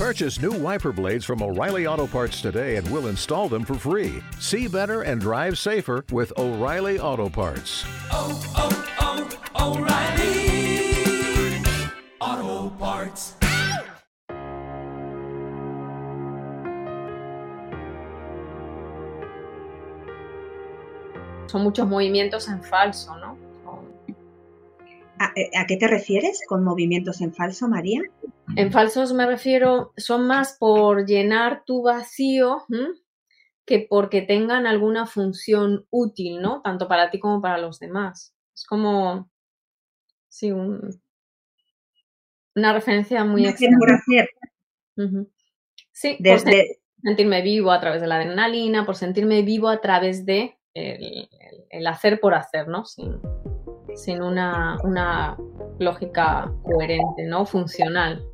Purchase new wiper blades from O'Reilly Auto Parts today and we'll install them for free. See better and drive safer with O'Reilly Auto Parts. oh, oh, O'Reilly Auto Parts. Son muchos movimientos en falso, ¿no? ¿A, eh, a qué te refieres con movimientos en falso, María? En falsos me refiero, son más por llenar tu vacío ¿m? que porque tengan alguna función útil, ¿no? Tanto para ti como para los demás. Es como, sí, un- una referencia muy por hacer, Ujú. Sí, por desde, sentirme vivo a través de la adrenalina, por sentirme vivo a través de el, el- el hacer por hacer, ¿no? Sin, sin una, una lógica coherente, ¿no? Funcional.